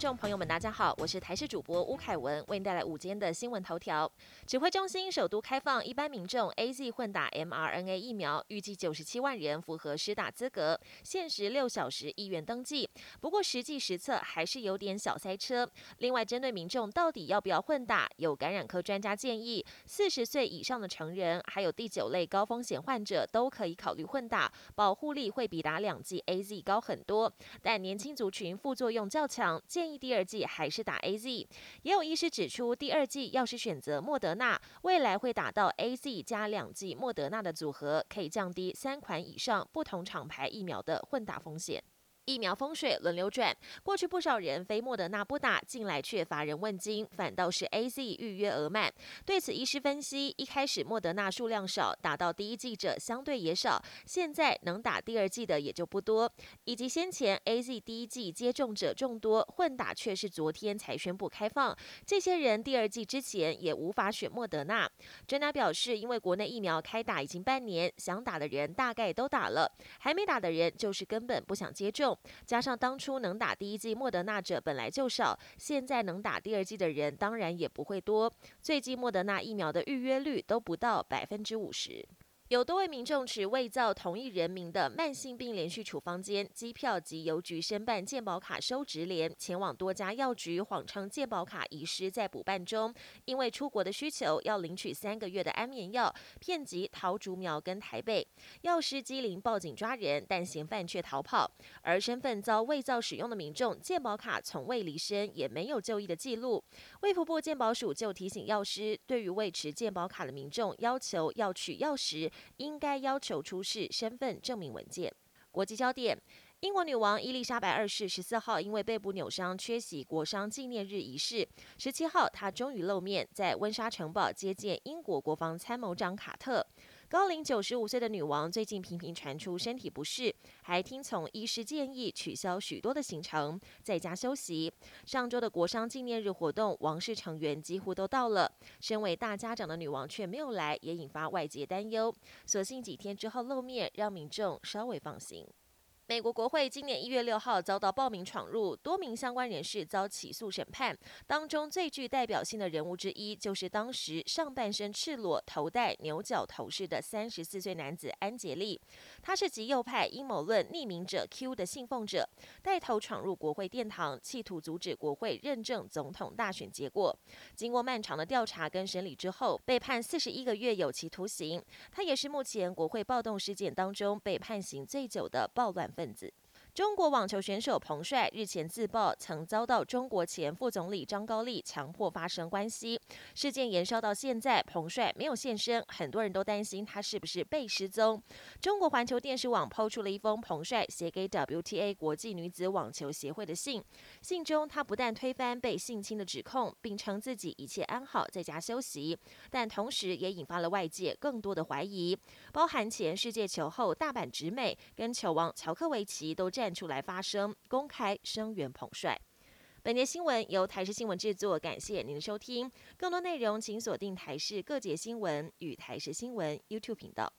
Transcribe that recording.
听众朋友们，大家好，我是台视主播吴凯文，为您带来午间的新闻头条。指挥中心首都开放一般民众 A Z 混打 mRNA 疫苗，预计九十七万人符合施打资格，限时六小时医院登记。不过实际实测还是有点小塞车。另外，针对民众到底要不要混打，有感染科专家建议，四十岁以上的成人，还有第九类高风险患者都可以考虑混打，保护力会比打两剂 A Z 高很多。但年轻族群副作用较强。建议第二季还是打 A Z，也有医师指出，第二季要是选择莫德纳，未来会打到 A Z 加两剂莫德纳的组合，可以降低三款以上不同厂牌疫苗的混打风险。疫苗风水轮流转，过去不少人非莫德纳不打，近来却乏人问津，反倒是 A Z 预约额满。对此，医师分析，一开始莫德纳数量少，打到第一季者相对也少，现在能打第二季的也就不多。以及先前 A Z 第一季接种者众多，混打却是昨天才宣布开放，这些人第二季之前也无法选莫德纳。专家表示，因为国内疫苗开打已经半年，想打的人大概都打了，还没打的人就是根本不想接种。加上当初能打第一剂莫德纳者本来就少，现在能打第二剂的人当然也不会多。最近莫德纳疫苗的预约率都不到百分之五十。有多位民众持伪造同一人名的慢性病连续处方间、机票及邮局申办健保卡收执联，前往多家药局，谎称健保卡遗失在补办中。因为出国的需求，要领取三个月的安眠药，骗及桃竹苗跟台北。药师机灵报警抓人，但嫌犯却逃跑。而身份遭伪造使用的民众，健保卡从未离身，也没有就医的记录。卫福部健保署就提醒药师，对于未持健保卡的民众，要求要取药时。应该要求出示身份证明文件。国际焦点：英国女王伊丽莎白二世十四号因为背部扭伤缺席国殇纪念日仪式。十七号，她终于露面，在温莎城堡接见英国国防参谋长卡特。高龄九十五岁的女王最近频频传出身体不适，还听从医师建议取消许多的行程，在家休息。上周的国殇纪念日活动，王室成员几乎都到了，身为大家长的女王却没有来，也引发外界担忧。所幸几天之后露面，让民众稍微放心。美国国会今年一月六号遭到暴民闯入，多名相关人士遭起诉审判。当中最具代表性的人物之一，就是当时上半身赤裸、头戴牛角头饰的三十四岁男子安杰利。他是极右派阴谋论匿名者 Q 的信奉者，带头闯入国会殿堂，企图阻止国会认证总统大选结果。经过漫长的调查跟审理之后，被判四十一个月有期徒刑。他也是目前国会暴动事件当中被判刑最久的暴乱。分子。中国网球选手彭帅日前自曝曾遭到中国前副总理张高丽强迫发生关系，事件延烧到现在，彭帅没有现身，很多人都担心他是不是被失踪。中国环球电视网抛出了一封彭帅写给 WTA 国际女子网球协会的信，信中他不但推翻被性侵的指控，并称自己一切安好，在家休息，但同时也引发了外界更多的怀疑，包含前世界球后大阪直美跟球王乔克维奇都站。出来发声，公开声援彭帅。本节新闻由台视新闻制作，感谢您的收听。更多内容请锁定台视各节新闻与台视新闻 YouTube 频道。